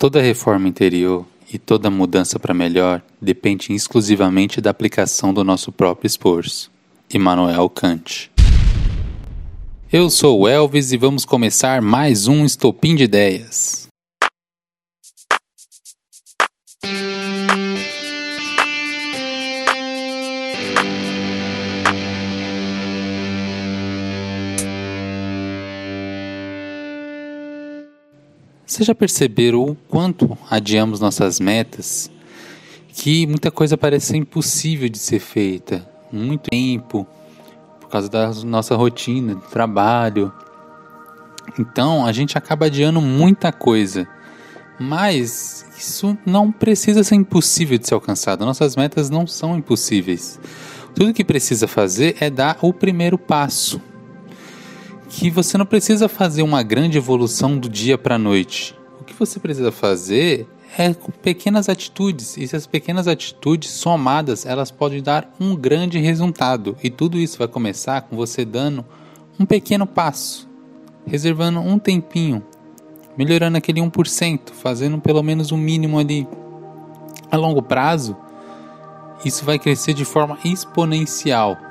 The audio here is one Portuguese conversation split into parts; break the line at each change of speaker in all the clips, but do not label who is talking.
Toda reforma interior e toda mudança para melhor depende exclusivamente da aplicação do nosso próprio esforço. Immanuel Kant. Eu sou o Elvis e vamos começar mais um Estopim de Ideias. Vocês já perceberam o quanto adiamos nossas metas? Que muita coisa parece impossível de ser feita. Muito tempo, por causa da nossa rotina de trabalho. Então a gente acaba adiando muita coisa. Mas isso não precisa ser impossível de ser alcançado. Nossas metas não são impossíveis. Tudo que precisa fazer é dar o primeiro passo que você não precisa fazer uma grande evolução do dia para a noite. O que você precisa fazer é pequenas atitudes. E essas pequenas atitudes somadas, elas podem dar um grande resultado. E tudo isso vai começar com você dando um pequeno passo, reservando um tempinho, melhorando aquele 1%, fazendo pelo menos um mínimo ali. A longo prazo, isso vai crescer de forma exponencial.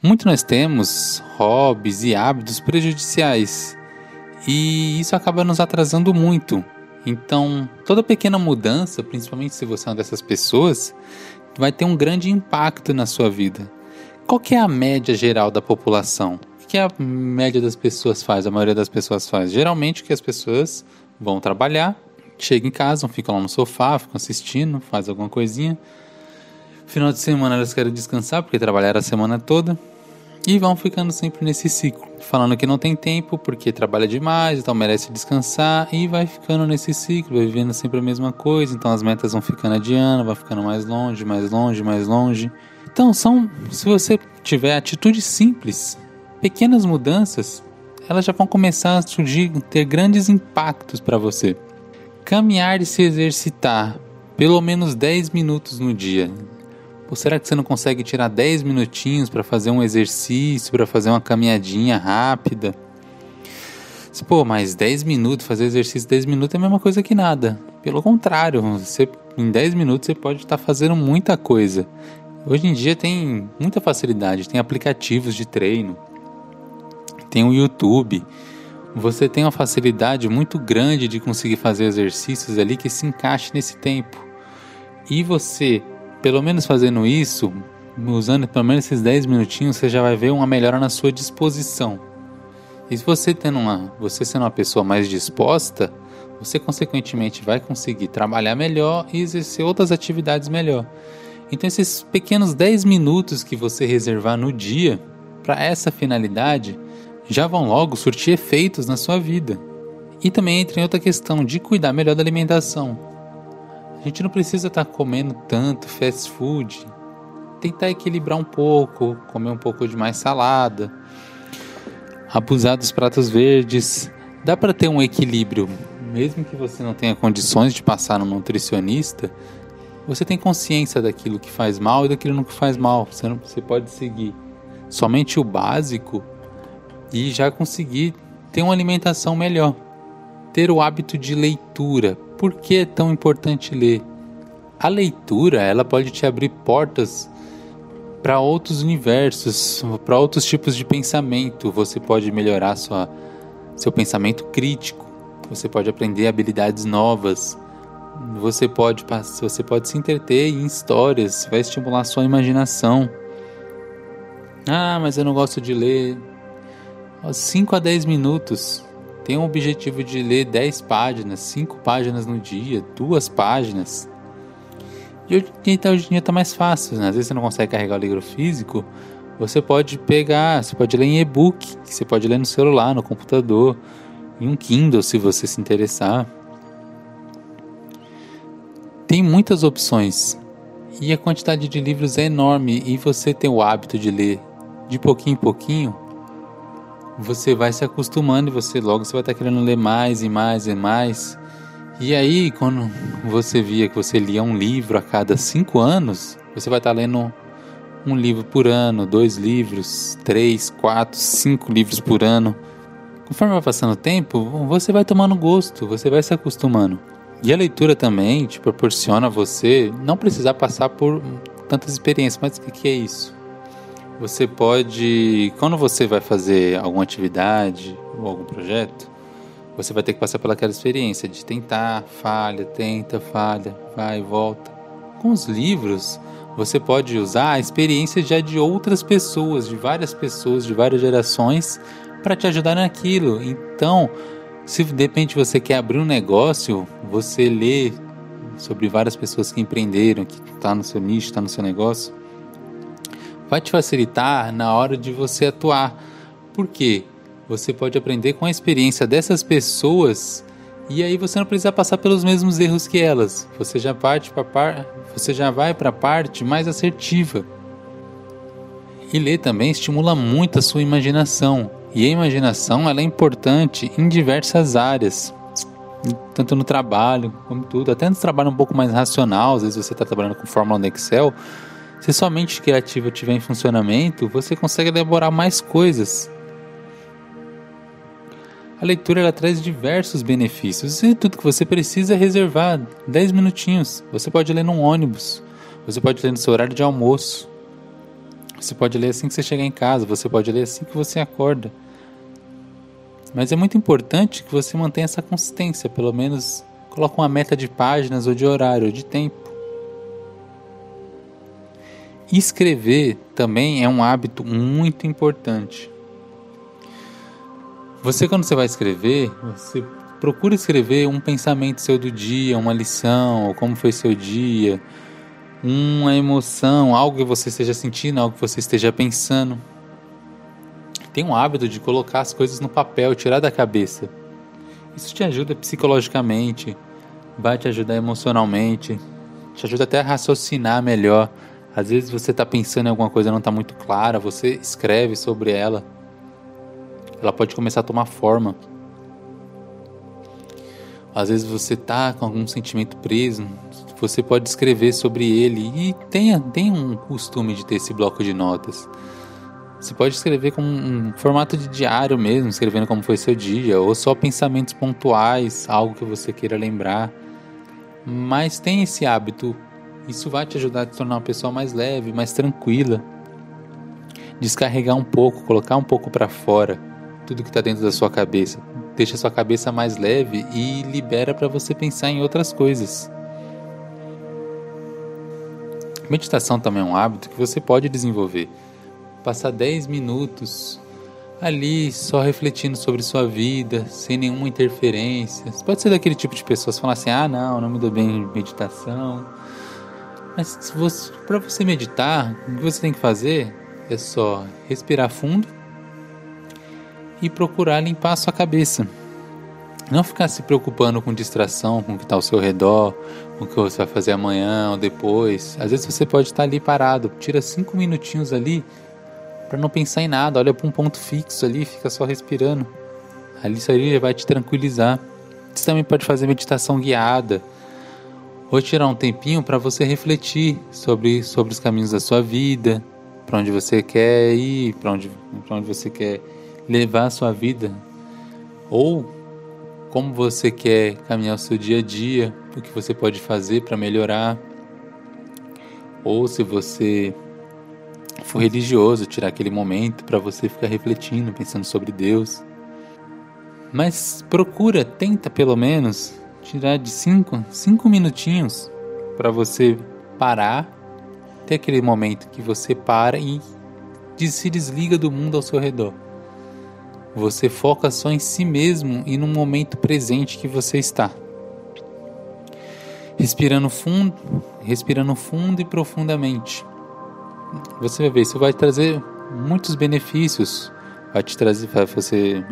Muito nós temos hobbies e hábitos prejudiciais e isso acaba nos atrasando muito. Então, toda pequena mudança, principalmente se você é uma dessas pessoas, vai ter um grande impacto na sua vida. Qual que é a média geral da população? O que a média das pessoas faz? A maioria das pessoas faz? Geralmente, que as pessoas vão trabalhar, chegam em casa, ficam lá no sofá, ficam assistindo, faz alguma coisinha, Final de semana elas querem descansar porque trabalharam a semana toda. E vão ficando sempre nesse ciclo, falando que não tem tempo porque trabalha demais, então merece descansar e vai ficando nesse ciclo, vai vivendo sempre a mesma coisa, então as metas vão ficando adiando, vai ficando mais longe, mais longe, mais longe. Então são, se você tiver atitudes simples, pequenas mudanças, elas já vão começar a surgir, ter grandes impactos para você. Caminhar e se exercitar pelo menos 10 minutos no dia. Ou será que você não consegue tirar 10 minutinhos para fazer um exercício, para fazer uma caminhadinha rápida? Pô, mas 10 minutos, fazer exercício 10 minutos é a mesma coisa que nada. Pelo contrário, você, em 10 minutos você pode estar tá fazendo muita coisa. Hoje em dia tem muita facilidade, tem aplicativos de treino, tem o YouTube. Você tem uma facilidade muito grande de conseguir fazer exercícios ali que se encaixe nesse tempo. E você pelo menos fazendo isso, usando pelo menos esses 10 minutinhos, você já vai ver uma melhora na sua disposição. E se você tendo uma, você sendo uma pessoa mais disposta, você consequentemente vai conseguir trabalhar melhor e exercer outras atividades melhor. Então esses pequenos 10 minutos que você reservar no dia para essa finalidade já vão logo surtir efeitos na sua vida. E também entra em outra questão de cuidar melhor da alimentação. A gente não precisa estar tá comendo tanto fast food. Tentar equilibrar um pouco, comer um pouco de mais salada, abusar dos pratos verdes. Dá para ter um equilíbrio, mesmo que você não tenha condições de passar no nutricionista. Você tem consciência daquilo que faz mal e daquilo que faz mal. Você, não, você pode seguir somente o básico e já conseguir ter uma alimentação melhor. Ter o hábito de leitura, por que é tão importante ler? A leitura, ela pode te abrir portas para outros universos, para outros tipos de pensamento. Você pode melhorar sua, seu pensamento crítico. Você pode aprender habilidades novas. Você pode, você pode se entreter em histórias, vai estimular sua imaginação. Ah, mas eu não gosto de ler. 5 a 10 minutos tem um objetivo de ler 10 páginas, 5 páginas no dia, duas páginas. E hoje, então, hoje em dia está mais fácil, né? Às vezes você não consegue carregar o livro físico, você pode pegar, você pode ler em e-book, você pode ler no celular, no computador, em um Kindle se você se interessar. Tem muitas opções e a quantidade de livros é enorme e você tem o hábito de ler de pouquinho em pouquinho, você vai se acostumando e você logo você vai estar querendo ler mais e mais e mais. E aí, quando você via que você lia um livro a cada cinco anos, você vai estar lendo um livro por ano, dois livros, três, quatro, cinco livros por ano. Conforme vai passando o tempo, você vai tomando gosto, você vai se acostumando. E a leitura também te proporciona você não precisar passar por tantas experiências. Mas o que é isso? Você pode, quando você vai fazer alguma atividade ou algum projeto, você vai ter que passar pelaquela experiência de tentar, falha, tenta, falha, vai volta. Com os livros, você pode usar a experiência já de outras pessoas, de várias pessoas, de várias gerações, para te ajudar naquilo. Então, se de repente você quer abrir um negócio, você lê sobre várias pessoas que empreenderam, que está no seu nicho, está no seu negócio, vai te facilitar na hora de você atuar. Por quê? Você pode aprender com a experiência dessas pessoas e aí você não precisa passar pelos mesmos erros que elas. Você já parte para par... você já vai para a parte mais assertiva. E ler também estimula muito a sua imaginação. E a imaginação ela é importante em diversas áreas, tanto no trabalho como tudo. Até no trabalho um pouco mais racional, às vezes você está trabalhando com fórmula no Excel. Se sua mente criativa estiver em funcionamento, você consegue elaborar mais coisas a leitura ela traz diversos benefícios e tudo que você precisa é reservar 10 minutinhos. Você pode ler num ônibus, você pode ler no seu horário de almoço, você pode ler assim que você chegar em casa, você pode ler assim que você acorda. Mas é muito importante que você mantenha essa consistência, pelo menos coloque uma meta de páginas ou de horário ou de tempo. Escrever também é um hábito muito importante. Você, quando você vai escrever, você procura escrever um pensamento seu do dia, uma lição, como foi seu dia, uma emoção, algo que você esteja sentindo, algo que você esteja pensando. Tem um hábito de colocar as coisas no papel, tirar da cabeça. Isso te ajuda psicologicamente, vai te ajudar emocionalmente, te ajuda até a raciocinar melhor. Às vezes você está pensando em alguma coisa não está muito clara, você escreve sobre ela ela pode começar a tomar forma. Às vezes você tá com algum sentimento preso, você pode escrever sobre ele e tenha, tenha um costume de ter esse bloco de notas. Você pode escrever com um formato de diário mesmo, escrevendo como foi seu dia, ou só pensamentos pontuais, algo que você queira lembrar. Mas tem esse hábito, isso vai te ajudar a te tornar uma pessoa mais leve, mais tranquila. Descarregar um pouco, colocar um pouco para fora tudo que está dentro da sua cabeça. Deixa a sua cabeça mais leve e libera para você pensar em outras coisas. Meditação também é um hábito que você pode desenvolver. Passar 10 minutos ali só refletindo sobre sua vida, sem nenhuma interferência. Você pode ser daquele tipo de pessoas que falam assim: ah, não, não me dou bem em meditação. Mas para você meditar, o que você tem que fazer é só respirar fundo e procurar limpar a sua cabeça. Não ficar se preocupando com distração, com o que está ao seu redor, com o que você vai fazer amanhã ou depois. Às vezes você pode estar ali parado, tira cinco minutinhos ali para não pensar em nada, olha para um ponto fixo ali, fica só respirando. Ali isso aí vai te tranquilizar. Você também pode fazer meditação guiada ou tirar um tempinho para você refletir sobre, sobre os caminhos da sua vida, para onde você quer ir, para onde, onde você quer levar a sua vida, ou como você quer caminhar o seu dia a dia, o que você pode fazer para melhorar, ou se você for religioso, tirar aquele momento para você ficar refletindo, pensando sobre Deus. Mas procura, tenta pelo menos tirar de cinco, cinco minutinhos para você parar, ter aquele momento que você para e se desliga do mundo ao seu redor. Você foca só em si mesmo e no momento presente que você está. Respirando fundo, respirando fundo e profundamente. Você vai ver, isso vai trazer muitos benefícios. Vai te trazer, vai você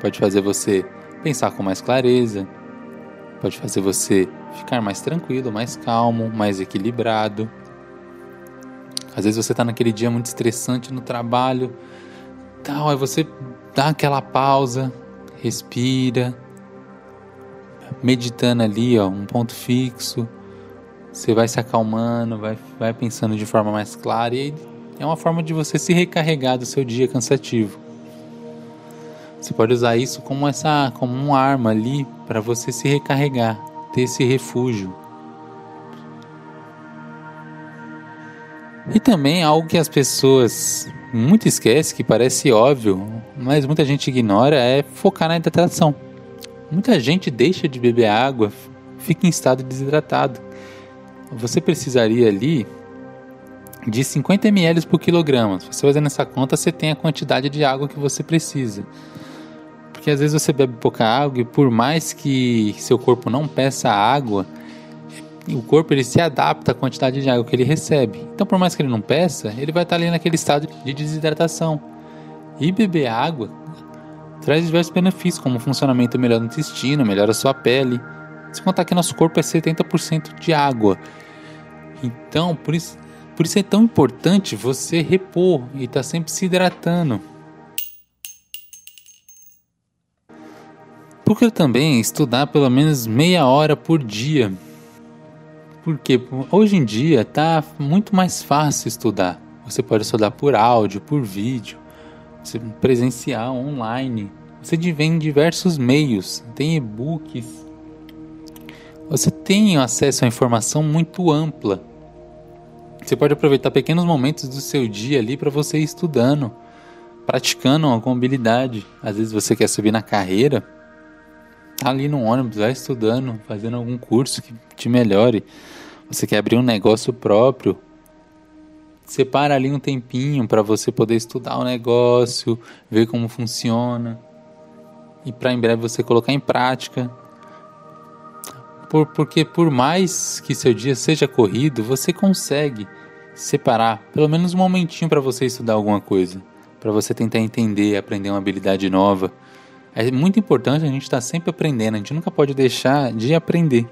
pode fazer você pensar com mais clareza, pode fazer você ficar mais tranquilo, mais calmo, mais equilibrado. Às vezes você está naquele dia muito estressante no trabalho, tal, aí você dá aquela pausa, respira, meditando ali, ó, um ponto fixo. Você vai se acalmando, vai, vai pensando de forma mais clara e é uma forma de você se recarregar do seu dia cansativo. Você pode usar isso como essa como uma arma ali para você se recarregar, ter esse refúgio. E também algo que as pessoas muito esquecem, que parece óbvio, mas muita gente ignora, é focar na hidratação. Muita gente deixa de beber água, fica em estado desidratado. Você precisaria ali de 50 ml por quilograma. Se você fazendo essa conta, você tem a quantidade de água que você precisa. Porque às vezes você bebe pouca água e por mais que seu corpo não peça água, o corpo ele se adapta à quantidade de água que ele recebe. Então, por mais que ele não peça, ele vai estar ali naquele estado de desidratação. E beber água traz diversos benefícios, como funcionamento melhor do intestino, melhora a sua pele. Se contar que nosso corpo é 70% de água. Então, por isso, por isso é tão importante você repor e estar tá sempre se hidratando. Procure também estudar pelo menos meia hora por dia porque hoje em dia está muito mais fácil estudar. Você pode estudar por áudio, por vídeo, presencial, online. Você vem em diversos meios, tem e-books. Você tem acesso à informação muito ampla. Você pode aproveitar pequenos momentos do seu dia ali para você ir estudando, praticando alguma habilidade. Às vezes você quer subir na carreira, tá ali no ônibus, vai estudando, fazendo algum curso que te melhore. Você quer abrir um negócio próprio, separa ali um tempinho para você poder estudar o negócio, ver como funciona e para em breve você colocar em prática. Por, porque por mais que seu dia seja corrido, você consegue separar pelo menos um momentinho para você estudar alguma coisa, para você tentar entender, aprender uma habilidade nova. É muito importante a gente estar tá sempre aprendendo, a gente nunca pode deixar de aprender.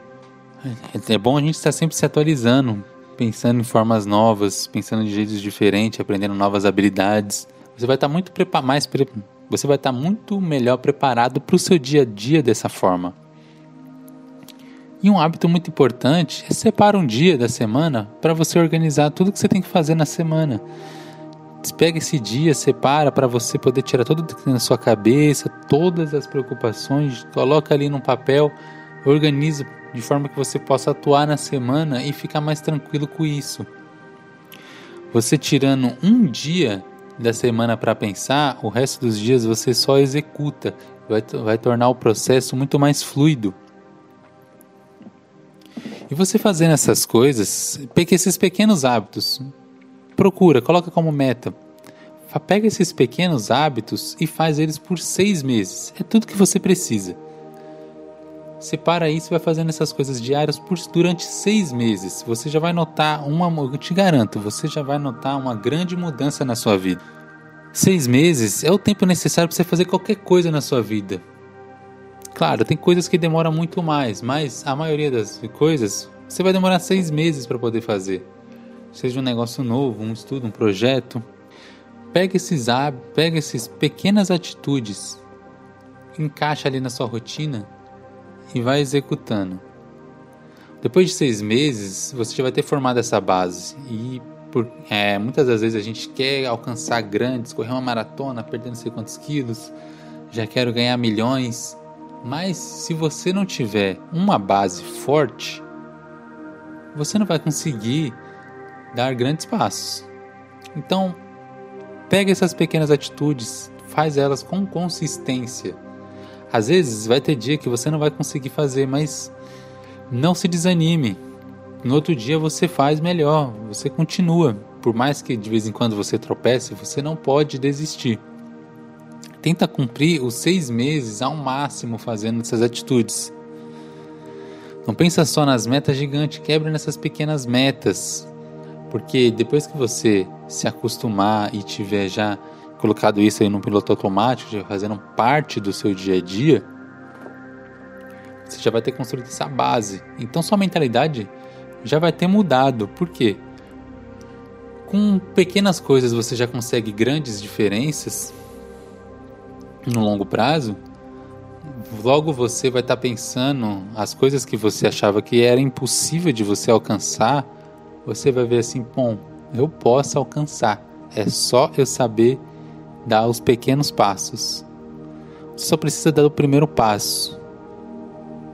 É bom a gente estar sempre se atualizando, pensando em formas novas, pensando de jeitos diferentes, aprendendo novas habilidades. Você vai estar muito mais você vai estar muito melhor preparado para o seu dia a dia dessa forma. E um hábito muito importante é separar um dia da semana para você organizar tudo que você tem que fazer na semana. Pega esse dia, separa para você poder tirar tudo que tem na sua cabeça, todas as preocupações, coloca ali num papel, organiza de forma que você possa atuar na semana e ficar mais tranquilo com isso. Você tirando um dia da semana para pensar, o resto dos dias você só executa, vai, vai tornar o processo muito mais fluido. E você fazendo essas coisas, esses pequenos hábitos, procura, coloca como meta. Pega esses pequenos hábitos e faz eles por seis meses. É tudo que você precisa. Separa isso e vai fazendo essas coisas diárias por, durante seis meses. Você já vai notar uma, eu te garanto, você já vai notar uma grande mudança na sua vida. Seis meses é o tempo necessário para você fazer qualquer coisa na sua vida. Claro, tem coisas que demoram muito mais, mas a maioria das coisas você vai demorar seis meses para poder fazer. Seja um negócio novo, um estudo, um projeto. Pega esses hábitos, pega essas pequenas atitudes, encaixa ali na sua rotina e vai executando. Depois de seis meses, você já vai ter formado essa base e por, é, muitas das vezes a gente quer alcançar grandes, correr uma maratona, perdendo não sei quantos quilos, já quero ganhar milhões, mas se você não tiver uma base forte, você não vai conseguir dar grandes passos. Então, pega essas pequenas atitudes, faz elas com consistência às vezes vai ter dia que você não vai conseguir fazer, mas não se desanime. No outro dia você faz melhor, você continua. Por mais que de vez em quando você tropece, você não pode desistir. Tenta cumprir os seis meses ao máximo fazendo essas atitudes. Não pensa só nas metas gigantes, quebre nessas pequenas metas. Porque depois que você se acostumar e tiver já colocado isso aí num piloto automático, já fazendo parte do seu dia a dia, você já vai ter construído essa base. Então sua mentalidade já vai ter mudado. Por quê? Com pequenas coisas você já consegue grandes diferenças no longo prazo. Logo você vai estar tá pensando as coisas que você achava que era impossível de você alcançar, você vai ver assim, bom, eu posso alcançar. É só eu saber dar os pequenos passos. Você só precisa dar o primeiro passo.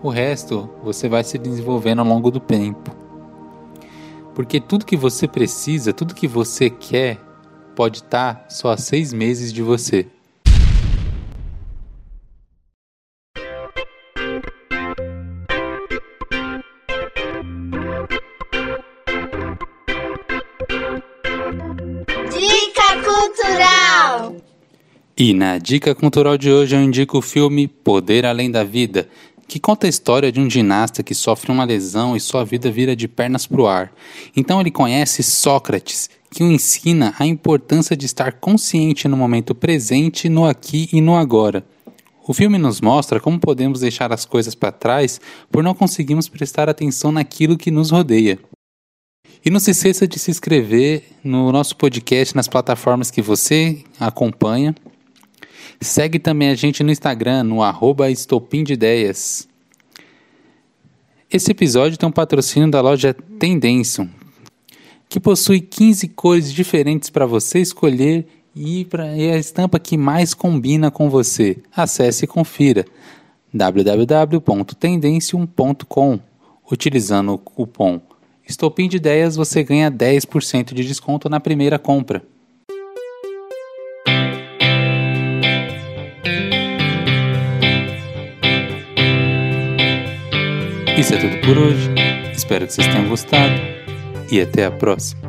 O resto você vai se desenvolvendo ao longo do tempo. Porque tudo que você precisa, tudo que você quer, pode estar só a seis meses de você. E na dica cultural de hoje eu indico o filme Poder Além da Vida, que conta a história de um ginasta que sofre uma lesão e sua vida vira de pernas para o ar. Então ele conhece Sócrates, que o ensina a importância de estar consciente no momento presente, no aqui e no agora. O filme nos mostra como podemos deixar as coisas para trás por não conseguirmos prestar atenção naquilo que nos rodeia. E não se esqueça de se inscrever no nosso podcast nas plataformas que você acompanha Segue também a gente no Instagram, no arroba Estopim de Ideias. Esse episódio tem um patrocínio da loja Tendencio, que possui 15 cores diferentes para você escolher e, pra, e a estampa que mais combina com você. Acesse e confira www.tendencium.com. Utilizando o cupom Estopim de Ideias, você ganha 10% de desconto na primeira compra. Isso é tudo por hoje. Espero que vocês tenham gostado e até a próxima.